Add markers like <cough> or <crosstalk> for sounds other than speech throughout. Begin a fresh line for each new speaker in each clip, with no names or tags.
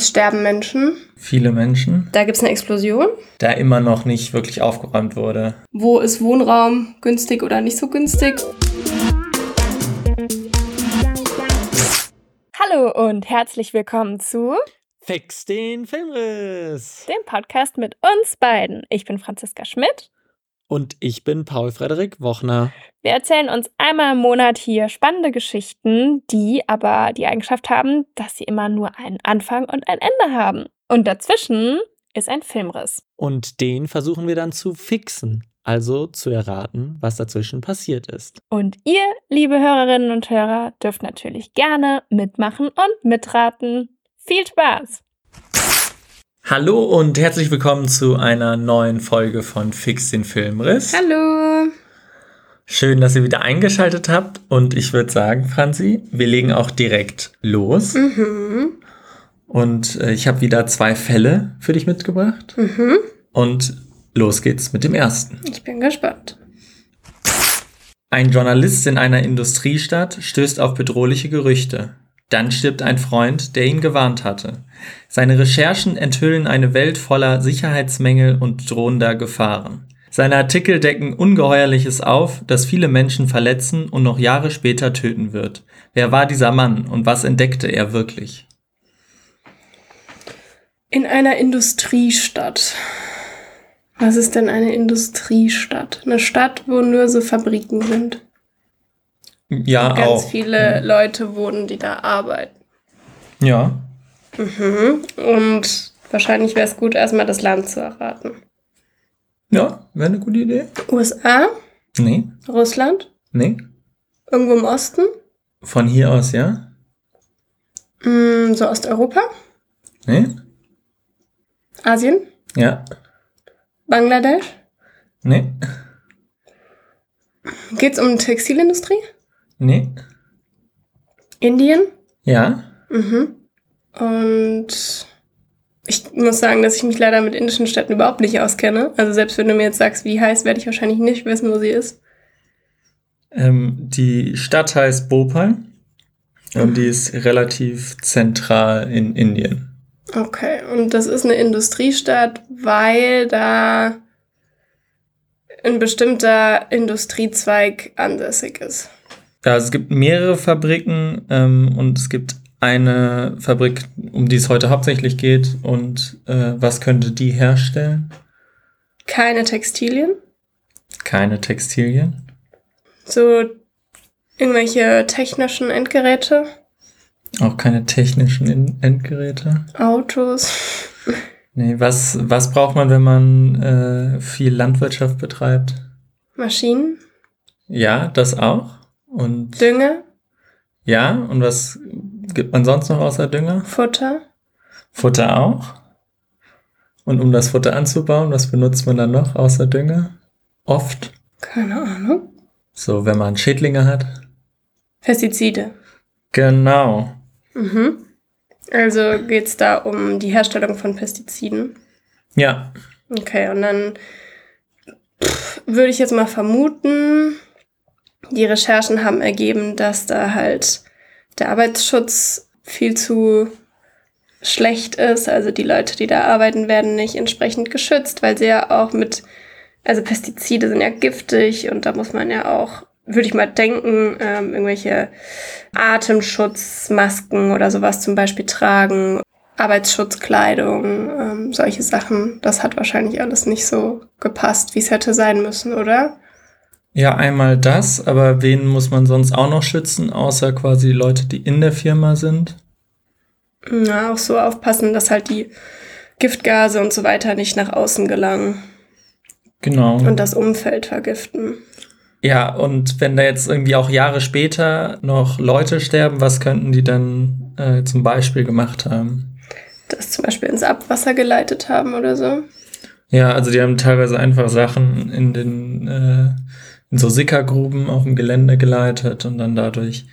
Es sterben Menschen.
Viele Menschen.
Da gibt es eine Explosion.
Da immer noch nicht wirklich aufgeräumt wurde.
Wo ist Wohnraum günstig oder nicht so günstig?
Hallo und herzlich willkommen zu
Fix den Filmriss.
Dem Podcast mit uns beiden. Ich bin Franziska Schmidt.
Und ich bin Paul Frederik Wochner.
Wir erzählen uns einmal im Monat hier spannende Geschichten, die aber die Eigenschaft haben, dass sie immer nur einen Anfang und ein Ende haben. Und dazwischen ist ein Filmriss.
Und den versuchen wir dann zu fixen, also zu erraten, was dazwischen passiert ist.
Und ihr, liebe Hörerinnen und Hörer, dürft natürlich gerne mitmachen und mitraten. Viel Spaß!
Hallo und herzlich willkommen zu einer neuen Folge von Fix den Filmriss.
Hallo.
Schön, dass ihr wieder eingeschaltet habt und ich würde sagen, Franzi, wir legen auch direkt los.
Mhm.
Und äh, ich habe wieder zwei Fälle für dich mitgebracht.
Mhm.
Und los geht's mit dem ersten.
Ich bin gespannt.
Ein Journalist in einer Industriestadt stößt auf bedrohliche Gerüchte. Dann stirbt ein Freund, der ihn gewarnt hatte. Seine Recherchen enthüllen eine Welt voller Sicherheitsmängel und drohender Gefahren. Seine Artikel decken Ungeheuerliches auf, das viele Menschen verletzen und noch Jahre später töten wird. Wer war dieser Mann und was entdeckte er wirklich?
In einer Industriestadt. Was ist denn eine Industriestadt? Eine Stadt, wo nur so Fabriken sind.
Ja,
Ganz
auch.
viele Leute wohnen, die da arbeiten.
Ja.
Mhm. Und wahrscheinlich wäre es gut, erstmal das Land zu erraten.
Ja, wäre eine gute Idee.
USA?
Nee,
Russland?
nee.
Irgendwo im Osten?
Von hier aus, ja?
Mm, so Osteuropa?
Nee?
Asien?
Ja.
Bangladesch?
Nee?
Geht's um Textilindustrie?
Nee?
Indien?
Ja?
Mhm. Und ich muss sagen, dass ich mich leider mit indischen Städten überhaupt nicht auskenne. Also selbst wenn du mir jetzt sagst, wie heißt, werde ich wahrscheinlich nicht wissen, wo sie ist.
Ähm, die Stadt heißt Bhopal und die ist relativ zentral in Indien.
Okay, und das ist eine Industriestadt, weil da ein bestimmter Industriezweig ansässig ist.
Ja, also es gibt mehrere Fabriken ähm, und es gibt eine Fabrik, um die es heute hauptsächlich geht. Und äh, was könnte die herstellen?
Keine Textilien,
Keine Textilien.
so irgendwelche technischen Endgeräte,
Auch keine technischen Endgeräte.
Autos.
Nee, was, was braucht man, wenn man äh, viel Landwirtschaft betreibt?
Maschinen,
Ja, das auch. Und
Dünger,
ja, und was gibt man sonst noch außer Dünger?
Futter.
Futter auch. Und um das Futter anzubauen, was benutzt man dann noch außer Dünger? Oft.
Keine Ahnung.
So, wenn man Schädlinge hat.
Pestizide.
Genau.
Mhm. Also geht es da um die Herstellung von Pestiziden.
Ja.
Okay, und dann pff, würde ich jetzt mal vermuten, die Recherchen haben ergeben, dass da halt der Arbeitsschutz viel zu schlecht ist. Also die Leute, die da arbeiten, werden nicht entsprechend geschützt, weil sie ja auch mit, also Pestizide sind ja giftig und da muss man ja auch, würde ich mal denken, ähm, irgendwelche Atemschutzmasken oder sowas zum Beispiel tragen. Arbeitsschutzkleidung, ähm, solche Sachen. Das hat wahrscheinlich alles nicht so gepasst, wie es hätte sein müssen, oder?
Ja, einmal das, aber wen muss man sonst auch noch schützen, außer quasi die Leute, die in der Firma sind?
Ja, auch so aufpassen, dass halt die Giftgase und so weiter nicht nach außen gelangen
Genau.
und das Umfeld vergiften.
ja, und wenn da jetzt irgendwie auch Jahre später noch Leute sterben, was könnten die dann äh, zum Beispiel gemacht haben?
Das zum Beispiel ins Abwasser geleitet haben oder so.
Ja, also die haben teilweise einfach Sachen in den äh, in so Sickergruben auf dem Gelände geleitet und dann dadurch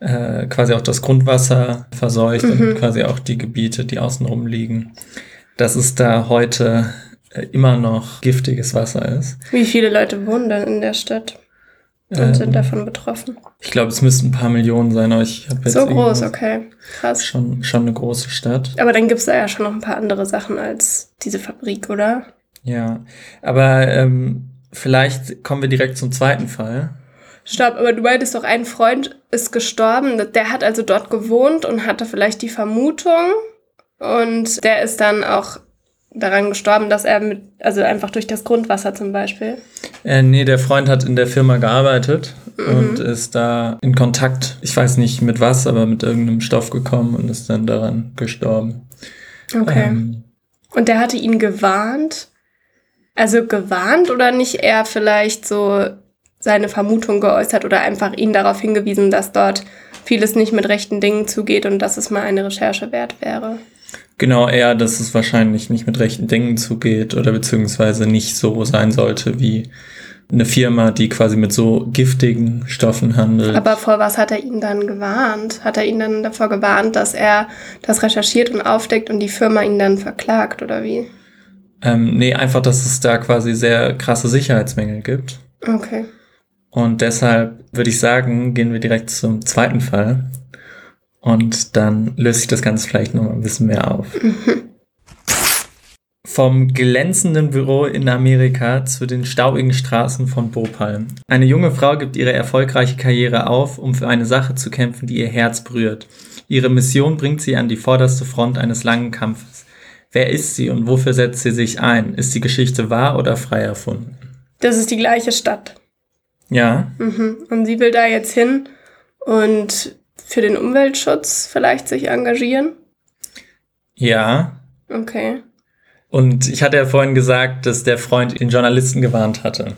äh, quasi auch das Grundwasser verseucht
Mhm.
und quasi auch die Gebiete, die außenrum liegen. Dass es da heute äh, immer noch giftiges Wasser ist.
Wie viele Leute wohnen dann in der Stadt? und
Ähm,
sind davon betroffen.
Ich glaube, es müssten ein paar Millionen sein, aber ich habe jetzt
So groß, okay. Krass.
Schon, schon eine große Stadt.
Aber dann gibt es da ja schon noch ein paar andere Sachen als diese Fabrik, oder?
Ja, aber ähm, vielleicht kommen wir direkt zum zweiten Fall.
Stopp, aber du meintest doch, ein Freund ist gestorben. Der hat also dort gewohnt und hatte vielleicht die Vermutung. Und der ist dann auch daran gestorben, dass er mit, also einfach durch das Grundwasser zum Beispiel.
Äh, nee, der Freund hat in der Firma gearbeitet
Mhm.
und ist da in Kontakt, ich weiß nicht mit was, aber mit irgendeinem Stoff gekommen und ist dann daran gestorben.
Okay.
Ähm,
Und der hatte ihn gewarnt. Also gewarnt oder nicht eher vielleicht so seine Vermutung geäußert oder einfach ihn darauf hingewiesen, dass dort vieles nicht mit rechten Dingen zugeht und dass es mal eine Recherche wert wäre.
genau, eher, dass es wahrscheinlich nicht mit rechten Dingen zugeht oder beziehungsweise nicht so sein sollte wie eine Firma, die quasi mit so giftigen Stoffen handelt.
Aber vor was hat er ihn dann gewarnt? Hat er ihn dann davor gewarnt, dass er das recherchiert und aufdeckt und die Firma ihn dann verklagt oder wie?
Ähm, nee, einfach, dass es da quasi sehr krasse Sicherheitsmängel gibt.
Okay.
Und deshalb würde ich sagen, gehen wir direkt zum zweiten Fall. Und dann löse ich das Ganze vielleicht noch mal ein bisschen mehr auf. Vom glänzenden Büro in Amerika zu den staubigen Straßen von Bhopal. Eine junge Frau gibt ihre erfolgreiche Karriere auf, um für eine Sache zu kämpfen, die ihr Herz berührt. Ihre Mission bringt sie an die vorderste Front eines langen Kampfes. Wer ist sie und wofür setzt sie sich ein? Ist die Geschichte wahr oder frei erfunden?
Das ist die gleiche Stadt.
Ja,
Mhm. Und sie will da jetzt hin und für den Umweltschutz vielleicht sich engagieren.
ja,
Okay.
Und ich hatte ja vorhin gesagt, dass der Freund den Journalisten gewarnt hatte.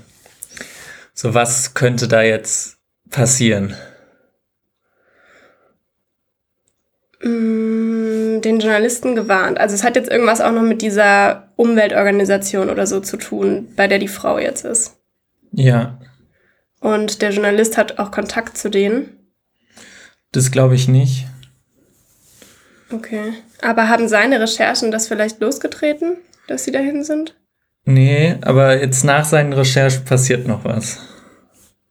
So, was könnte da jetzt passieren?
Den Journalisten gewarnt. Also es hat jetzt irgendwas auch noch mit dieser Umweltorganisation oder so zu tun, bei der die Frau jetzt ist.
Ja,
Und der Journalist hat auch Kontakt zu denen.
das glaube ich nicht.
Okay. Aber haben seine Recherchen das vielleicht losgetreten, dass sie dahin sind?
Nee, aber jetzt nach seinen Recherchen passiert noch was.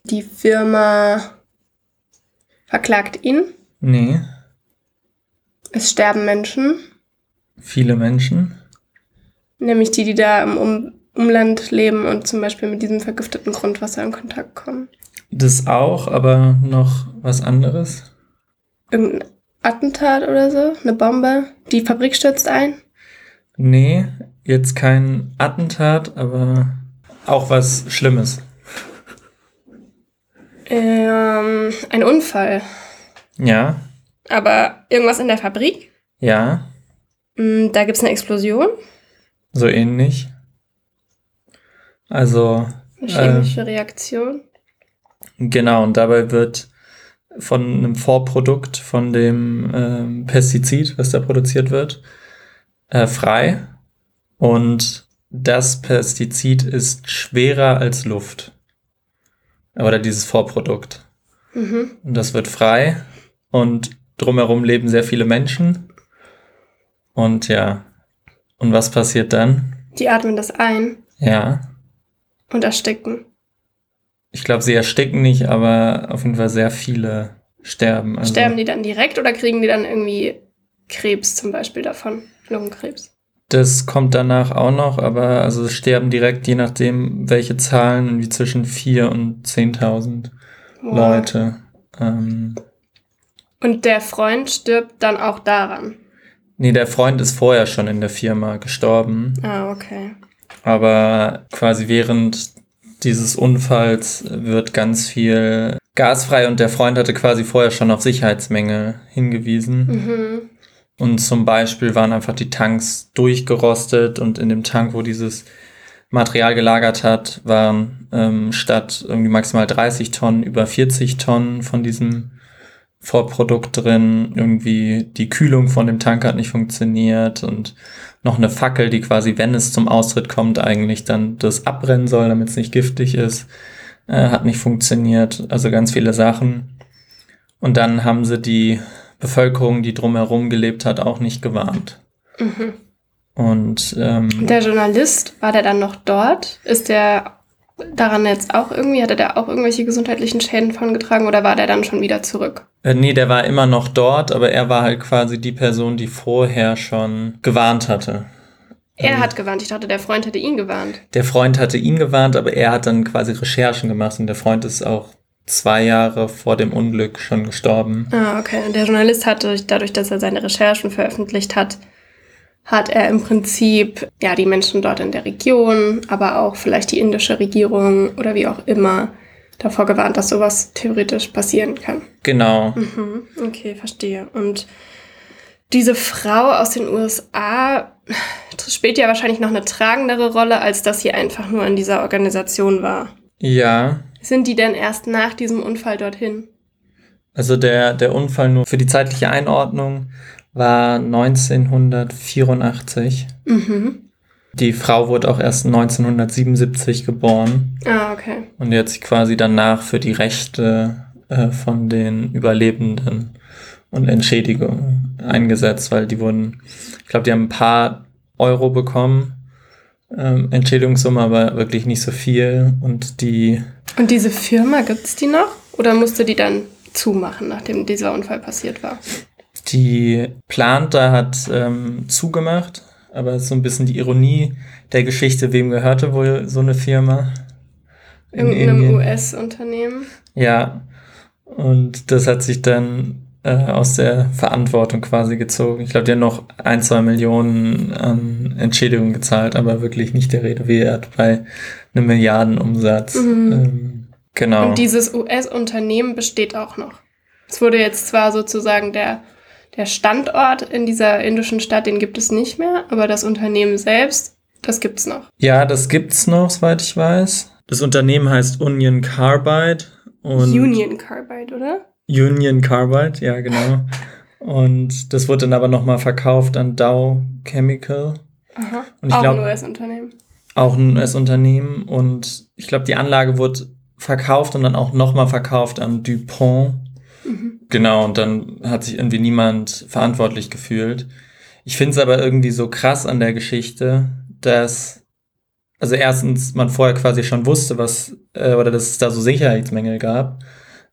Die Firma verklagt ihn.
Nee,
Es sterben Menschen,
viele Menschen.
nämlich die, die da im um Umland leben und zum Beispiel mit diesem vergifteten Grundwasser in Kontakt kommen.
Das auch, aber noch was anderes.
Irgendein Attentat oder so, eine Bombe. Die Fabrik stürzt ein.
Nee, jetzt kein Attentat, aber auch was Schlimmes.
Ähm, ein Unfall.
Ja,
Aber irgendwas in der Fabrik.
ja,
Mm, Da gibt es eine Explosion,
so ähnlich. Also,
eine chemische Reaktion.
Genau, und dabei wird von einem Vorprodukt von dem ähm, Pestizid, was da produziert wird, äh, frei. Und das Pestizid ist schwerer als Luft. Oder dieses Vorprodukt.
Mhm.
Und das wird frei. Und drumherum leben sehr viele Menschen. Und ja. Und was passiert dann?
Die atmen das ein
Ja.
und ersticken.
Ich glaube, sie ersticken nicht, aber auf jeden Fall sehr viele sterben. Also,
Sterben die dann direkt oder kriegen die dann irgendwie Krebs zum Beispiel davon? Lungenkrebs.
Das kommt danach auch noch, aber also sterben direkt, je nachdem, welche Zahlen, wie zwischen 4.000 und 10.000
Wow.
Leute. Ähm,
Und der Freund stirbt dann auch daran.
nee, der Freund ist vorher schon in der Firma gestorben,
Ah, okay.
aber quasi während dieses Unfalls wird ganz viel Gas frei und der Freund hatte quasi vorher schon auf Sicherheitsmängel hingewiesen.
Mhm.
Und zum Beispiel waren einfach die Tanks durchgerostet und in dem Tank, wo dieses Material gelagert hat, waren ähm, statt irgendwie maximal 30 Tonnen über 40 Tonnen von diesem Vorprodukt drin. Irgendwie die Kühlung von dem Tank hat nicht funktioniert und noch eine Fackel, die quasi, wenn es zum Austritt kommt, eigentlich dann das abbrennen soll, damit es nicht giftig ist, äh, hat nicht funktioniert. Also ganz viele Sachen. Und dann haben sie die Bevölkerung, die drumherum gelebt hat, auch nicht gewarnt.
Mhm.
Und ähm,
Der Journalist, war der dann noch dort? Ist der daran jetzt auch irgendwie? Hatte der auch irgendwelche gesundheitlichen Schäden von getragen oder war der dann schon wieder zurück?
Äh, nee, der war immer noch dort, aber er war halt quasi die Person, die vorher schon gewarnt hatte.
Er
Ähm,
hat gewarnt. Ich dachte, der Freund hätte ihn gewarnt.
Der Freund hatte ihn gewarnt, aber er hat dann quasi Recherchen gemacht und der Freund ist auch zwei Jahre vor dem Unglück schon gestorben.
Ah, okay. Und der Journalist hat durch- dadurch, dass er seine Recherchen veröffentlicht hat, hat er im Prinzip ja die Menschen dort in der Region, aber auch vielleicht die indische Regierung oder wie auch immer davor gewarnt, dass sowas theoretisch passieren kann.
Genau.
Mhm, okay, verstehe. Und diese Frau aus den USA spielt ja wahrscheinlich noch eine tragendere Rolle, als dass sie einfach nur in dieser Organisation war.
Ja,
Sind die denn erst nach diesem Unfall dorthin?
also der, der Unfall nur für die zeitliche Einordnung war 1984.
Mhm.
Die Frau wurde auch erst 1977 geboren
Ah, okay.
und jetzt quasi danach für die Rechte äh, von den Überlebenden und Entschädigung eingesetzt, weil die wurden, ich glaube, die haben ein paar Euro bekommen, ähm, Entschädigungssumme, aber wirklich nicht so viel und die
Und diese Firma, gibt's die noch? Oder musste die dann zumachen, nachdem dieser Unfall passiert war?
Die Planta hat ähm, zugemacht, aber so ein bisschen die Ironie der Geschichte, wem gehörte wohl so eine Firma? In
Irgendeinem. US-Unternehmen?
Ja, und das hat sich dann äh, aus der Verantwortung quasi gezogen. Ich glaube, die haben noch ein, zwei Millionen an Entschädigung gezahlt, aber wirklich nicht der Rede wert bei einem Milliardenumsatz.
Mhm.
Ähm, genau.
Und dieses US-Unternehmen besteht auch noch. Es wurde jetzt zwar sozusagen der, der Standort in dieser indischen Stadt, den gibt es nicht mehr, aber das Unternehmen selbst, das gibt's noch.
Ja, das gibt's noch, soweit ich weiß. Das Unternehmen heißt Union Carbide und
Union Carbide, oder?
Union Carbide, ja genau. Und das wurde dann aber nochmal verkauft an Dow Chemical,
Aha.
Und ich
auch
glaub-
ein US-Unternehmen.
auch ein US-Unternehmen. Und ich glaube, die Anlage wurde verkauft und dann auch nochmal verkauft an DuPont. Genau, und dann hat sich irgendwie niemand verantwortlich gefühlt. Ich finde es aber irgendwie so krass an der Geschichte, dass, also erstens, man vorher quasi schon wusste, was, äh, oder dass es da so Sicherheitsmängel gab.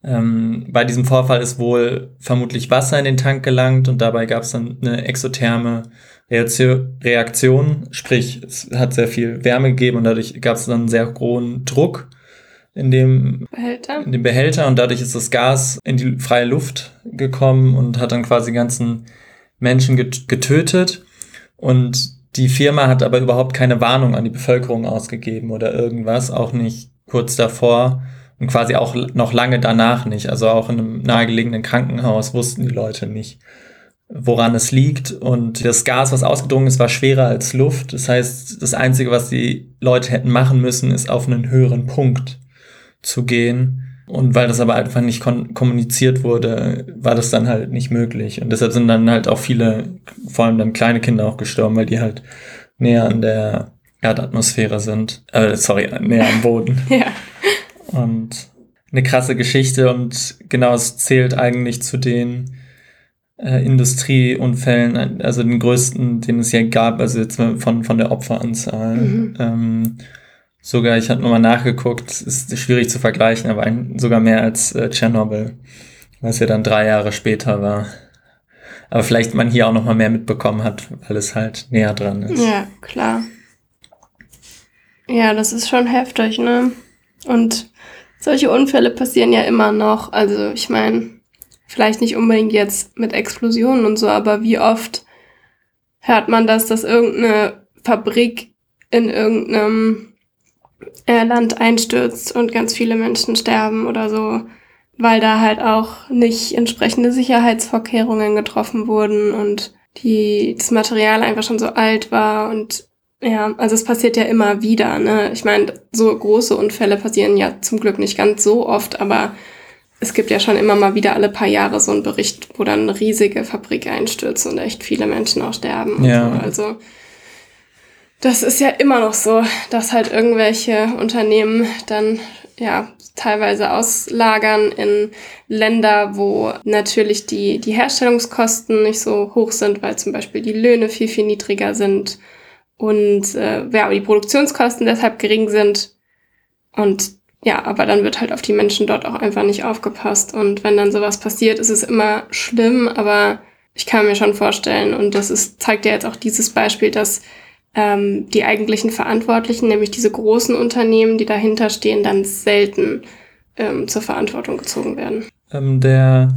Ähm, bei diesem Vorfall ist wohl vermutlich Wasser in den Tank gelangt und dabei gab es dann eine exotherme Reaktio- Reaktion, sprich, es hat sehr viel Wärme gegeben und dadurch gab es dann einen sehr hohen Druck in dem
Behälter?
in den Behälter und dadurch ist das Gas in die freie Luft gekommen und hat dann quasi ganzen Menschen get getötet. Und die Firma hat aber überhaupt keine Warnung an die Bevölkerung ausgegeben oder irgendwas, auch nicht kurz davor und quasi auch noch lange danach nicht. Also auch in einem nahegelegenen Krankenhaus wussten die Leute nicht, woran es liegt. Und das Gas, was ausgedrungen ist, war schwerer als Luft. Das heißt, das Einzige, was die Leute hätten machen müssen, ist auf einen höheren Punkt zu gehen. Und weil das aber einfach nicht kommuniziert wurde, war das dann halt nicht möglich. Und deshalb sind dann halt auch viele, vor allem dann kleine Kinder auch gestorben, weil die halt näher an der Erdatmosphäre sind. Äh, sorry, näher am Boden. <laughs>
Ja.
Und eine krasse Geschichte und genau, es zählt eigentlich zu den äh, Industrieunfällen, also den größten, den es ja gab, also jetzt von, von der Opferanzahl.
Mhm.
Ähm, sogar, ich habe nochmal nachgeguckt, ist schwierig zu vergleichen, aber ein, sogar mehr als äh, Tschernobyl, was ja dann drei Jahre später war. Aber vielleicht man hier auch nochmal mehr mitbekommen hat, weil es halt näher dran ist.
Ja, klar. Ja, das ist schon heftig, ne? Und solche Unfälle passieren ja immer noch. Also ich meine, vielleicht nicht unbedingt jetzt mit Explosionen und so, aber wie oft hört man das, dass irgendeine Fabrik in irgendeinem äh, Land einstürzt und ganz viele Menschen sterben oder so, weil da halt auch nicht entsprechende Sicherheitsvorkehrungen getroffen wurden und die, das Material einfach schon so alt war und ja, also es passiert ja immer wieder, ne? Ich meine, so große Unfälle passieren ja zum Glück nicht ganz so oft, aber es gibt ja schon immer mal wieder alle paar Jahre so einen Bericht, wo dann eine riesige Fabrik einstürzt und echt viele Menschen auch sterben. Und
Ja.
so. Also das ist ja immer noch so, dass halt irgendwelche Unternehmen dann ja teilweise auslagern in Länder, wo natürlich die, die Herstellungskosten nicht so hoch sind, weil zum Beispiel die Löhne viel, viel niedriger sind und äh, ja, die Produktionskosten deshalb gering sind. Und ja, aber dann wird halt auf die Menschen dort auch einfach nicht aufgepasst. Und wenn dann sowas passiert, ist es immer schlimm, aber ich kann mir schon vorstellen, und das ist, zeigt ja jetzt auch dieses Beispiel, dass ähm, die eigentlichen Verantwortlichen, nämlich diese großen Unternehmen, die dahinter stehen, dann selten ähm, zur Verantwortung gezogen werden.
Ähm, der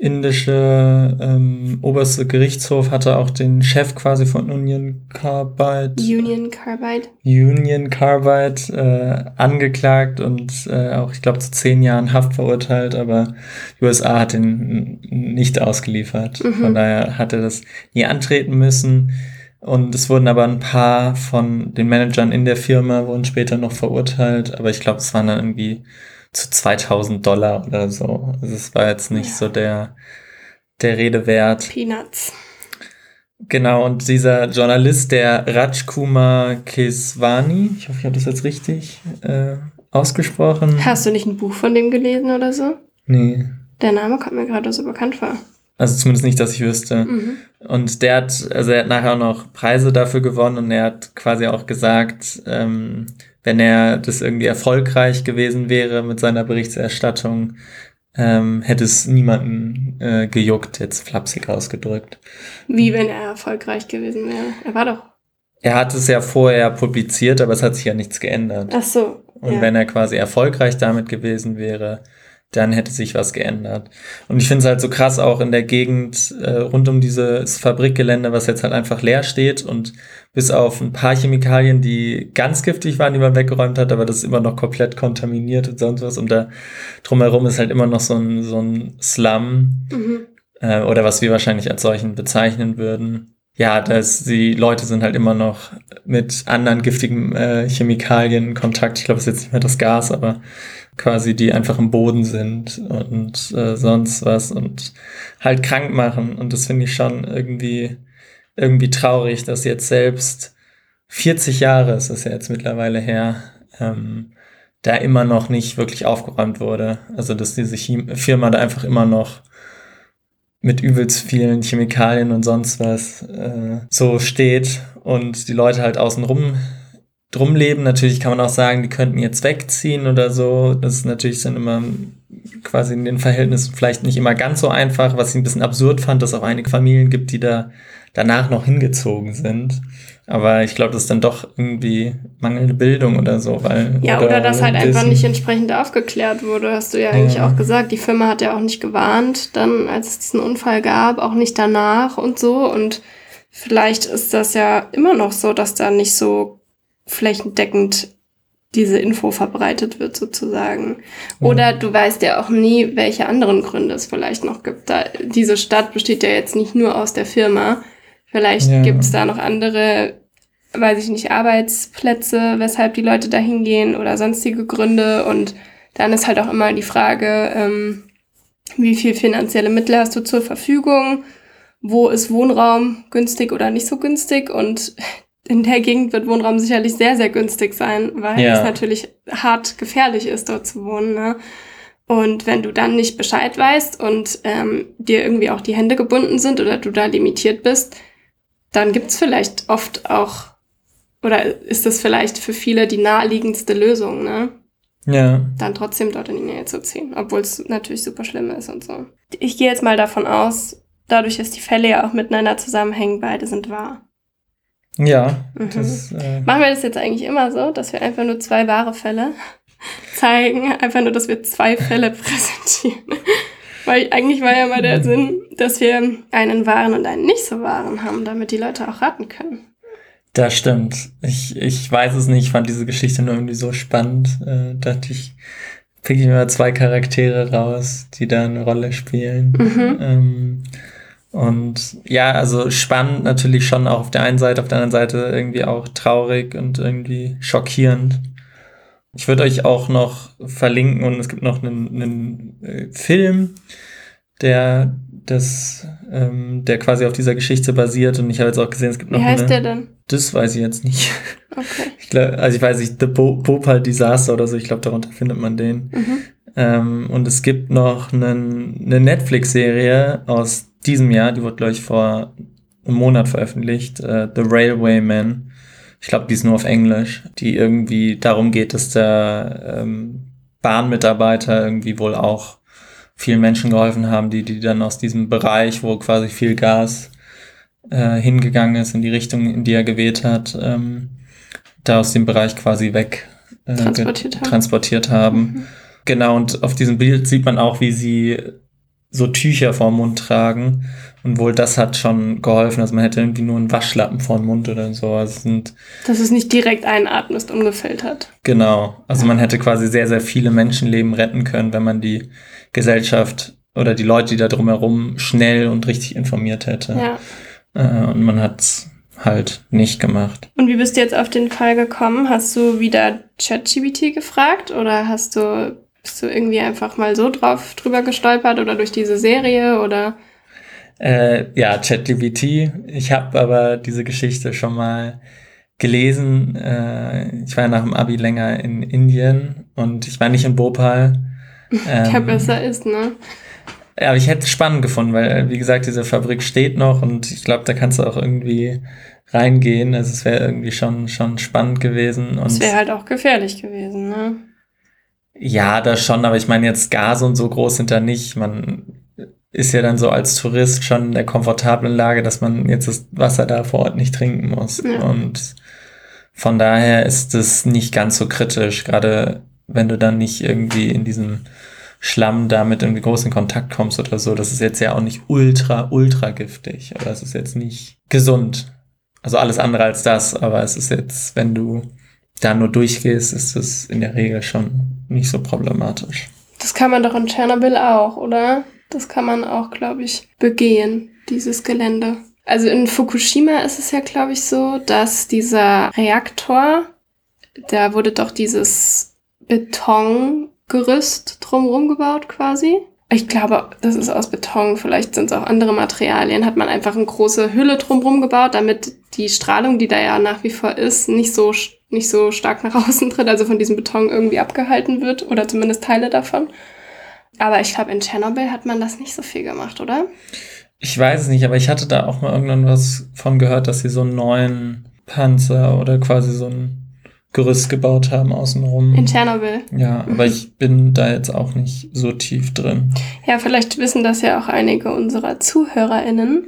indische ähm, oberste Gerichtshof hatte auch den Chef quasi von Union Carbide
Union Carbide
Union Carbide äh, angeklagt und äh, auch ich glaube zu zehn Jahren Haft verurteilt, aber die USA hat ihn nicht ausgeliefert. Mhm. Von daher hat er das nie antreten müssen. Und es wurden aber ein paar von den Managern in der Firma wurden später noch verurteilt, aber ich glaube, es waren dann irgendwie zu 2000 Dollar oder so. Also es war jetzt nicht ja. so der, der Rede wert.
Peanuts.
Genau, und dieser Journalist, der Rajkumar Keswani, ich hoffe, ich habe das jetzt richtig äh, ausgesprochen.
Hast du nicht ein Buch von dem gelesen oder so?
Nee.
Der Name kommt mir gerade so bekannt vor.
Also zumindest nicht, dass ich wüsste. Mhm. Und der hat, also er hat nachher auch noch Preise dafür gewonnen und er hat quasi auch gesagt, ähm, wenn er das irgendwie erfolgreich gewesen wäre mit seiner Berichterstattung, ähm, hätte es niemanden äh, gejuckt, jetzt flapsig ausgedrückt.
Wie wenn er erfolgreich gewesen wäre? Er war doch.
Er hat es ja vorher publiziert, aber es hat sich ja nichts geändert.
Ach so.
Und ja. wenn er quasi erfolgreich damit gewesen wäre, dann hätte sich was geändert. Und ich finde es halt so krass auch in der Gegend äh, rund um dieses Fabrikgelände, was jetzt halt einfach leer steht und bis auf ein paar Chemikalien, die ganz giftig waren, die man weggeräumt hat, aber das ist immer noch komplett kontaminiert und sonst was. Und da drumherum ist halt immer noch so ein, so ein Slum mhm. äh, oder was wir wahrscheinlich als solchen bezeichnen würden. Ja, dass die Leute sind halt immer noch mit anderen giftigen äh, Chemikalien in Kontakt. Ich glaube, es ist jetzt nicht mehr das Gas, aber quasi, die einfach im Boden sind und äh, sonst was und halt krank machen. Und das finde ich schon irgendwie, irgendwie traurig, dass jetzt selbst 40 Jahre ist es ja jetzt mittlerweile her, ähm, da immer noch nicht wirklich aufgeräumt wurde. Also, dass diese Firma da einfach immer noch mit übelst vielen Chemikalien und sonst was äh, so steht und die Leute halt außenrum drum leben. Natürlich kann man auch sagen, die könnten jetzt wegziehen oder so. Das ist natürlich dann immer quasi in den Verhältnissen vielleicht nicht immer ganz so einfach, was ich ein bisschen absurd fand, dass es auch einige Familien gibt, die da danach noch hingezogen sind. Aber ich glaube, das ist dann doch irgendwie mangelnde Bildung oder so, weil.
Ja, oder, oder dass halt einfach nicht entsprechend aufgeklärt wurde, hast du ja eigentlich ja. auch gesagt. Die Firma hat ja auch nicht gewarnt, dann, als es diesen Unfall gab, auch nicht danach und so. Und vielleicht ist das ja immer noch so, dass da nicht so flächendeckend diese Info verbreitet wird sozusagen. Oder du weißt ja auch nie, welche anderen Gründe es vielleicht noch gibt. Da, diese Stadt besteht ja jetzt nicht nur aus der Firma. Vielleicht ja. gibt es da noch andere, weiß ich nicht, Arbeitsplätze, weshalb die Leute da hingehen oder sonstige Gründe. Und dann ist halt auch immer die Frage, ähm, wie viel finanzielle Mittel hast du zur Verfügung? Wo ist Wohnraum günstig oder nicht so günstig? Und in der Gegend wird Wohnraum sicherlich sehr, sehr günstig sein, weil ja. es natürlich hart gefährlich ist, dort zu wohnen. Ne? Und wenn du dann nicht Bescheid weißt und ähm, dir irgendwie auch die Hände gebunden sind oder du da limitiert bist, dann gibt's vielleicht oft auch, oder ist das vielleicht für viele die naheliegendste Lösung, ne?
Ja.
Dann trotzdem dort in die Nähe zu ziehen, obwohl es natürlich super schlimm ist und so. Ich gehe jetzt mal davon aus, dadurch, dass die Fälle ja auch miteinander zusammenhängen, beide sind wahr.
Ja.
Mhm. Das, äh Machen wir das jetzt eigentlich immer so, dass wir einfach nur zwei wahre Fälle <laughs> zeigen, einfach nur, dass wir zwei Fälle <laughs> präsentieren. Weil eigentlich war ja mal der Sinn, dass wir einen wahren und einen nicht so wahren haben, damit die Leute auch raten können.
Das stimmt. Ich, ich weiß es nicht, ich fand diese Geschichte nur irgendwie so spannend. Äh, dachte ich, pick ich mir zwei Charaktere raus, die da eine Rolle spielen. Mhm. Ähm, und ja, also spannend natürlich schon auch auf der einen Seite, auf der anderen Seite irgendwie auch traurig und irgendwie schockierend. Ich würde euch auch noch verlinken und es gibt noch einen, einen äh, Film, der das, ähm, der quasi auf dieser Geschichte basiert und ich habe jetzt auch gesehen, es gibt noch
Wie heißt eine, der denn?
Das weiß ich jetzt nicht.
Okay. <laughs>
Ich glaub, also ich weiß nicht, The Bhopal Disaster oder so, ich glaube, darunter findet man den. Mhm. Ähm, und es gibt noch einen, eine Netflix-Serie aus diesem Jahr, die wurde, glaube ich, vor einem Monat veröffentlicht, äh, The Railwayman. ich glaube, die ist nur auf Englisch, die irgendwie darum geht, dass der ähm, Bahnmitarbeiter irgendwie wohl auch vielen Menschen geholfen haben, die, die dann aus diesem Bereich, wo quasi viel Gas äh, hingegangen ist, in die Richtung, in die er gewählt hat, ähm, da aus dem Bereich quasi weg
äh, transportiert haben.
Transportiert haben. Mhm. Genau, und auf diesem Bild sieht man auch, wie sie so Tücher vorm Mund tragen. Und wohl das hat schon geholfen. Also man hätte irgendwie nur einen Waschlappen vor dem Mund oder so. Also sind
Dass es nicht direkt einatmest, ungefiltert.
Genau. Also man hätte quasi sehr, sehr viele Menschenleben retten können, wenn man die Gesellschaft oder die Leute, die da drumherum schnell und richtig informiert hätte.
Ja.
Äh, und man hat es halt nicht gemacht.
Und wie bist du jetzt auf den Fall gekommen? Hast du wieder ChatGBT gefragt oder hast du bist du irgendwie einfach mal so drauf drüber gestolpert oder durch diese Serie oder?
Äh, ja, ChatGPT. Ich habe aber diese Geschichte schon mal gelesen. Äh, ich war nach dem Abi länger in Indien und ich war nicht in Bhopal. <laughs>
Ähm, ja, besser ist, ne?
Ja, aber ich hätte es spannend gefunden, weil, wie gesagt, diese Fabrik steht noch und ich glaube, da kannst du auch irgendwie reingehen. Also es wäre irgendwie schon, schon spannend gewesen.
Es wäre halt auch gefährlich gewesen, ne?
Ja, das schon, aber ich meine jetzt Gas und so groß sind da nicht. Man ist ja dann so als Tourist schon in der komfortablen Lage, dass man jetzt das Wasser da vor Ort nicht trinken muss. Ja. Und von daher ist es nicht ganz so kritisch, gerade wenn du dann nicht irgendwie in diesem Schlamm damit irgendwie groß in Kontakt kommst oder so. Das ist jetzt ja auch nicht ultra, ultra giftig. Oder es ist jetzt nicht gesund. Also alles andere als das, aber es ist jetzt, wenn du da nur durchgehst, ist es in der Regel schon nicht so problematisch.
Das kann man doch in Tschernobyl auch, oder? Das kann man auch, glaube ich, begehen, dieses Gelände. Also in Fukushima ist es ja, glaube ich, so, dass dieser Reaktor, da wurde doch dieses Betongerüst drumherum gebaut quasi. Ich glaube, das ist aus Beton, vielleicht sind es auch andere Materialien. Hat man einfach eine große Hülle drumherum gebaut, damit die Strahlung, die da ja nach wie vor ist, nicht so nicht so stark nach <laughs> außen tritt, also von diesem Beton irgendwie abgehalten wird oder zumindest Teile davon. Aber ich glaube, in Tschernobyl hat man das nicht so viel gemacht, oder?
Ich weiß es nicht, aber ich hatte da auch mal irgendwann was von gehört, dass sie so einen neuen Panzer oder quasi so ein Gerüst gebaut haben außenrum.
In Tschernobyl.
Ja, aber mhm. ich bin da jetzt auch nicht so tief drin.
Ja, vielleicht wissen das ja auch einige unserer ZuhörerInnen.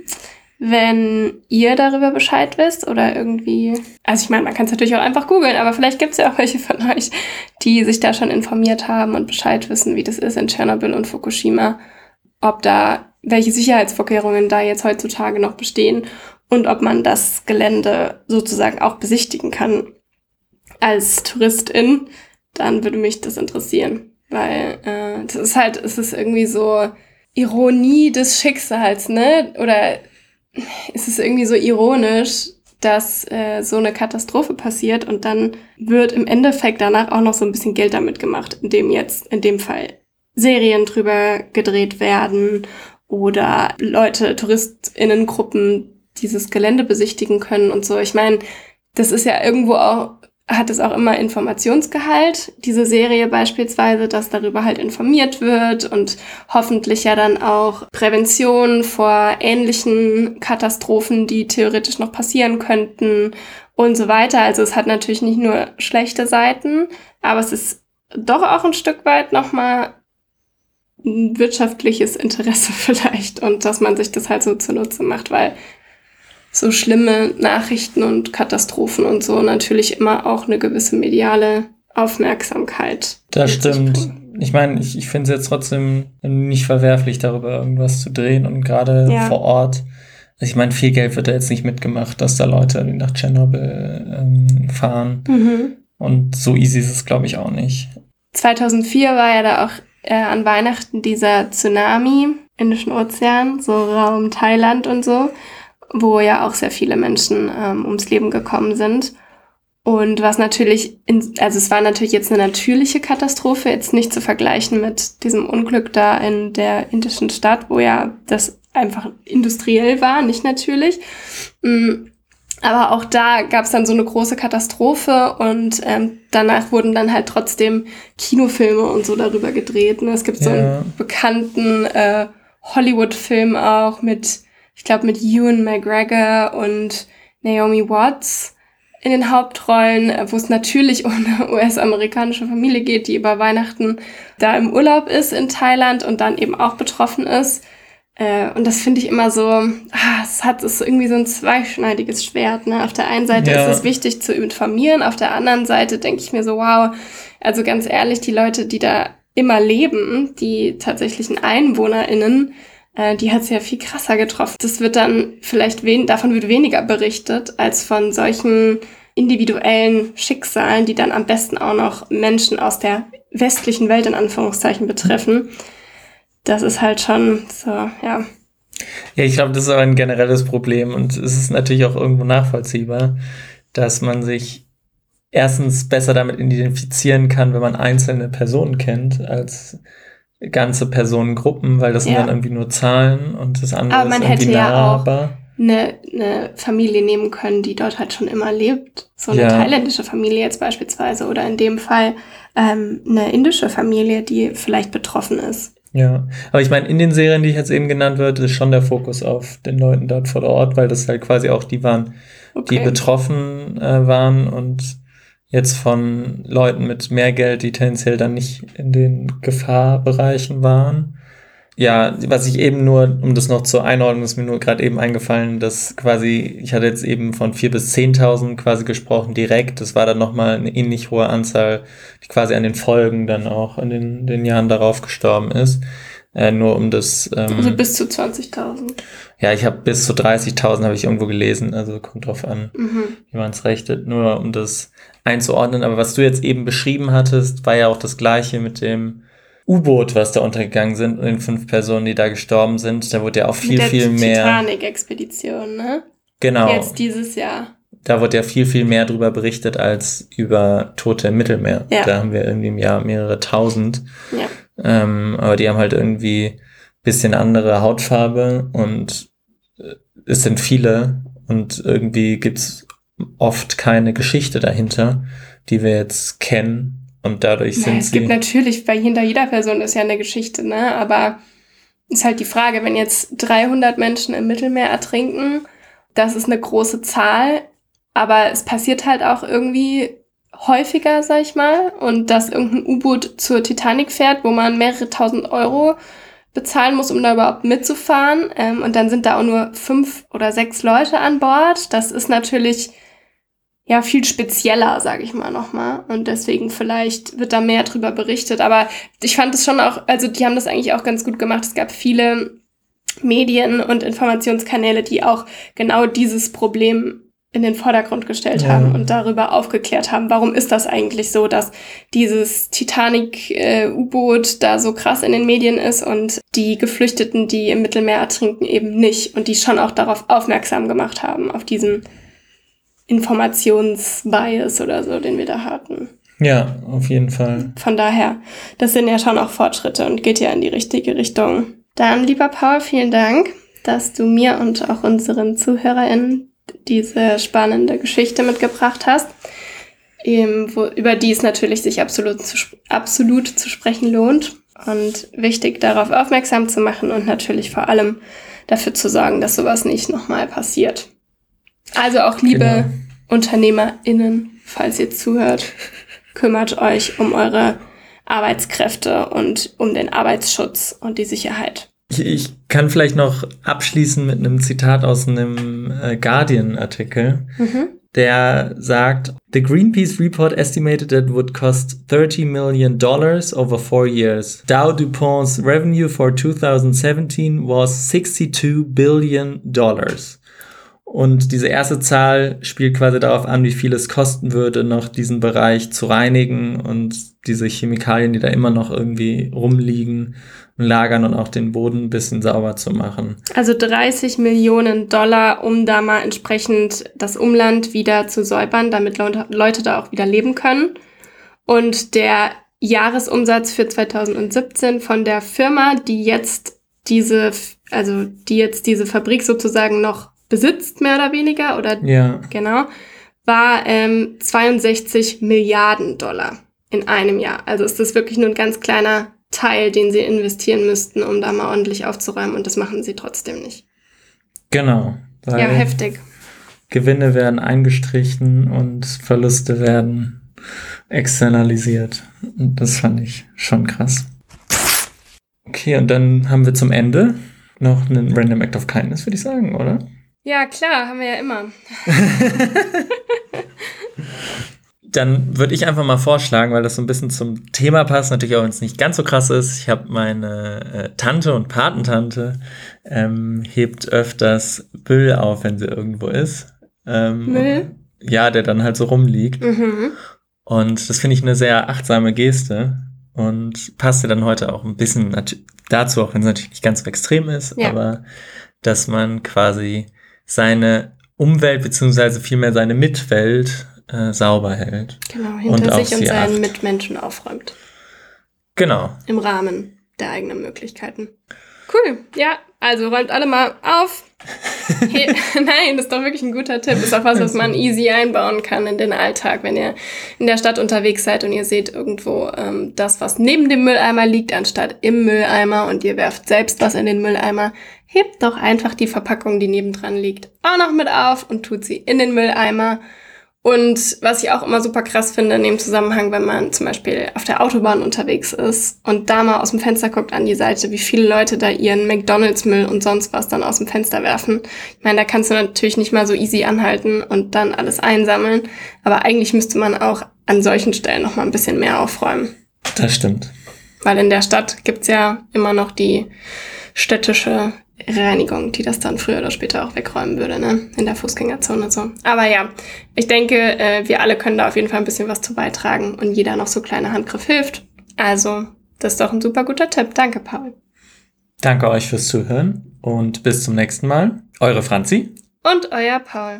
Wenn ihr darüber Bescheid wisst oder irgendwie, also ich meine, man kann es natürlich auch einfach googeln, aber vielleicht gibt es ja auch welche von <laughs> euch, die sich da schon informiert haben und Bescheid wissen, wie das ist in Tschernobyl und Fukushima, ob da, welche Sicherheitsvorkehrungen da jetzt heutzutage noch bestehen und ob man das Gelände sozusagen auch besichtigen kann als Touristin, dann würde mich das interessieren, weil äh, das ist halt, es ist irgendwie so Ironie des Schicksals, ne? Oder ist es irgendwie so ironisch, dass äh, so eine Katastrophe passiert und dann wird im Endeffekt danach auch noch so ein bisschen Geld damit gemacht, indem jetzt in dem Fall Serien drüber gedreht werden oder Leute, Touristinnengruppen dieses Gelände besichtigen können und so. Ich meine, das ist ja irgendwo auch hat es auch immer Informationsgehalt, diese Serie beispielsweise, dass darüber halt informiert wird und hoffentlich ja dann auch Prävention vor ähnlichen Katastrophen, die theoretisch noch passieren könnten und so weiter. Also es hat natürlich nicht nur schlechte Seiten, aber es ist doch auch ein Stück weit nochmal ein wirtschaftliches Interesse <laughs> vielleicht und dass man sich das halt so zunutze macht, weil so schlimme Nachrichten und Katastrophen und so natürlich immer auch eine gewisse mediale Aufmerksamkeit.
Das stimmt. Ich meine, ich, ich finde es jetzt trotzdem nicht verwerflich, darüber irgendwas zu drehen und gerade ja. vor Ort. Also ich meine, viel Geld wird da jetzt nicht mitgemacht, dass da Leute nach Tschernobyl ähm, fahren. Mhm. Und so easy ist es, glaube ich, auch nicht.
2004 war ja da auch äh, an Weihnachten dieser Tsunami, Indischen Ozean, so Raum Thailand und so wo ja auch sehr viele Menschen ähm, ums Leben gekommen sind. Und was natürlich, in, also es war natürlich jetzt eine natürliche Katastrophe, jetzt nicht zu vergleichen mit diesem Unglück da in der indischen Stadt, wo ja das einfach industriell war, nicht natürlich. Mm, aber auch da gab es dann so eine große Katastrophe und ähm, danach wurden dann halt trotzdem Kinofilme und so darüber gedreht. Ne? Es gibt so einen bekannten äh, Hollywood-Film auch mit ich glaube mit Ewan McGregor und Naomi Watts, in den Hauptrollen, äh, wo es natürlich <laughs> um eine US-amerikanische Familie geht, die über Weihnachten da im Urlaub ist in Thailand und dann eben auch betroffen ist. Äh, und das finde ich immer so, ah, es hat es irgendwie so ein zweischneidiges Schwert. Ne? Auf der einen Seite ja. ist es wichtig zu informieren, auf der anderen Seite denke ich mir so, wow, also ganz ehrlich, die Leute, die da immer leben, die tatsächlichen EinwohnerInnen, äh, die hat es ja viel krasser getroffen. Das wird dann vielleicht wen davon wird weniger berichtet als von solchen individuellen Schicksalen, die dann am besten auch noch Menschen aus der westlichen Welt in Anführungszeichen betreffen. Das ist halt schon so, ja.
Ja, ich glaube, das ist aber ein generelles Problem und es ist natürlich auch irgendwo nachvollziehbar, dass man sich erstens besser damit identifizieren kann, wenn man einzelne Personen kennt, als ganze Personengruppen, weil das ja. sind dann irgendwie nur Zahlen und das andere
Aber man
ist
irgendwie hätte ja auch eine, eine Familie nehmen können, die dort halt schon immer lebt. So eine ja. thailändische Familie jetzt beispielsweise oder in dem Fall ähm, eine indische Familie, die vielleicht betroffen ist.
Ja, aber ich meine, in den Serien, die ich jetzt eben genannt wird, ist schon der Fokus auf den Leuten dort vor Ort, weil das halt quasi auch die waren, okay. die betroffen äh, waren und jetzt von Leuten mit mehr Geld, die tendenziell dann nicht in den Gefahrbereichen waren. Ja, was ich eben nur, um das noch zur Einordnung, ist mir nur gerade eben eingefallen, dass quasi, ich hatte jetzt eben von 4.000 bis 10.000 quasi gesprochen direkt. Das war dann nochmal eine ähnlich hohe Anzahl, die quasi an den Folgen dann auch in den, den Jahren darauf gestorben ist. Äh, nur um das.
Ähm, also bis zu 20.000.
Ja, ich habe bis zu 30.000 habe ich irgendwo gelesen. Also kommt drauf an, mhm. wie man es rechnet. Nur um das einzuordnen. Aber was du jetzt eben beschrieben hattest, war ja auch das gleiche mit dem U-Boot, was da untergegangen sind und den fünf Personen, die da gestorben sind. Da wurde ja auch viel, mit der viel mehr.
Titanic-Expedition, ne?
Genau.
Jetzt dieses Jahr.
Da wurde ja viel, viel mehr drüber berichtet als über Tote im Mittelmeer. Ja. Da haben wir irgendwie im Jahr mehrere tausend. Ja. Ähm, aber die haben halt irgendwie bisschen andere Hautfarbe und äh, es sind viele und irgendwie gibt's oft keine Geschichte dahinter, die wir jetzt kennen und dadurch sind
ja, es sie. Es gibt natürlich, weil hinter jeder Person ist ja eine Geschichte, ne? Aber ist halt die Frage, wenn jetzt 300 Menschen im Mittelmeer ertrinken, das ist eine große Zahl, aber es passiert halt auch irgendwie häufiger, sag ich mal, und dass irgendein U-Boot zur Titanic fährt, wo man mehrere tausend Euro bezahlen muss, um da überhaupt mitzufahren. Ähm, und dann sind da auch nur fünf oder sechs Leute an Bord. Das ist natürlich ja viel spezieller, sage ich mal nochmal. Und deswegen vielleicht wird da mehr drüber berichtet. Aber ich fand es schon auch, also die haben das eigentlich auch ganz gut gemacht. Es gab viele Medien und Informationskanäle, die auch genau dieses Problem in den Vordergrund gestellt ja. haben und darüber aufgeklärt haben, warum ist das eigentlich so, dass dieses Titanic-U-Boot äh, da so krass in den Medien ist und die Geflüchteten, die im Mittelmeer ertrinken, eben nicht und die schon auch darauf aufmerksam gemacht haben, auf diesen Informationsbias oder so, den wir da hatten.
Ja, auf jeden Fall.
Von daher, das sind ja schon auch Fortschritte und geht ja in die richtige Richtung. Dann, lieber Paul, vielen Dank, dass du mir und auch unseren ZuhörerInnen diese spannende Geschichte mitgebracht hast, eben, wo, über die es natürlich sich absolut zu, absolut zu sprechen lohnt und wichtig darauf aufmerksam zu machen und natürlich vor allem dafür zu sorgen, dass sowas nicht nochmal passiert. Also auch liebe genau. UnternehmerInnen, falls ihr zuhört, kümmert euch um eure Arbeitskräfte und um den Arbeitsschutz und die Sicherheit.
Ich, ich kann vielleicht noch abschließen mit einem Zitat aus einem äh, Guardian-Artikel, mhm. der sagt, The Greenpeace report estimated it would cost 30 million dollars over four years. Dow DuPont's revenue for 2017 was 62 billion dollars. Und diese erste Zahl spielt quasi darauf an, wie viel es kosten würde, noch diesen Bereich zu reinigen und diese Chemikalien, die da immer noch irgendwie rumliegen, lagern und auch den Boden ein bisschen sauber zu machen.
Also 30 Millionen Dollar, um da mal entsprechend das Umland wieder zu säubern, damit Leute da auch wieder leben können. Und der Jahresumsatz für 2017 von der Firma, die jetzt diese, also die jetzt diese Fabrik sozusagen noch besitzt, mehr oder weniger, oder
ja.
genau, war ähm, 62 Milliarden Dollar in einem Jahr. Also ist das wirklich nur ein ganz kleiner Teil, den sie investieren müssten, um da mal ordentlich aufzuräumen und das machen sie trotzdem nicht.
Genau.
Ja, heftig.
Gewinne werden eingestrichen und Verluste werden externalisiert. Und das fand ich schon krass. Okay, und dann haben wir zum Ende noch einen Random Act of Kindness, würde ich sagen, oder?
Ja, klar, haben wir ja immer. <laughs>
dann würde ich einfach mal vorschlagen, weil das so ein bisschen zum Thema passt, natürlich auch wenn es nicht ganz so krass ist. Ich habe meine äh, Tante und Patentante ähm, hebt öfters Müll auf, wenn sie irgendwo ist. Ähm,
Müll?
Ja, der dann halt so rumliegt.
Mhm.
Und das finde ich eine sehr achtsame Geste und passte dann heute auch ein bisschen dazu, auch wenn es natürlich nicht ganz so extrem ist,
Ja.
aber dass man quasi seine Umwelt beziehungsweise vielmehr seine Mitwelt äh, sauber hält.
Genau,
Und
hinter
auf
sich und seinen
acht.
Mitmenschen aufräumt.
Genau.
Im Rahmen der eigenen Möglichkeiten. Cool. Ja, also räumt alle mal auf. <laughs> Hey, <laughs> nein, das ist doch wirklich ein guter Tipp. Ist auch was, was man easy einbauen kann in den Alltag, wenn ihr in der Stadt unterwegs seid und ihr seht irgendwo ähm, das, was neben dem Mülleimer liegt, anstatt im Mülleimer und ihr werft selbst was in den Mülleimer. Hebt doch einfach die Verpackung, die nebendran liegt, auch noch mit auf und tut sie in den Mülleimer. Und was ich auch immer super krass finde in dem Zusammenhang, wenn man zum Beispiel auf der Autobahn unterwegs ist und da mal aus dem Fenster guckt an die Seite, wie viele Leute da ihren McDonalds-Müll und sonst was dann aus dem Fenster werfen. Ich meine, da kannst du natürlich nicht mal so easy anhalten und dann alles einsammeln. Aber eigentlich müsste man auch an solchen Stellen noch mal ein bisschen mehr aufräumen.
Das stimmt.
Weil in der Stadt gibt's ja immer noch die städtische Reinigung, die das dann früher oder später auch wegräumen würde, ne? In der Fußgängerzone so. Aber ja, ich denke, äh, wir alle können da auf jeden Fall ein bisschen was zu beitragen und jeder noch so kleiner Handgriff hilft. Also, das ist doch ein super guter Tipp. Danke, Paul.
Danke euch fürs Zuhören und bis zum nächsten Mal. Eure Franzi.
Und euer Paul.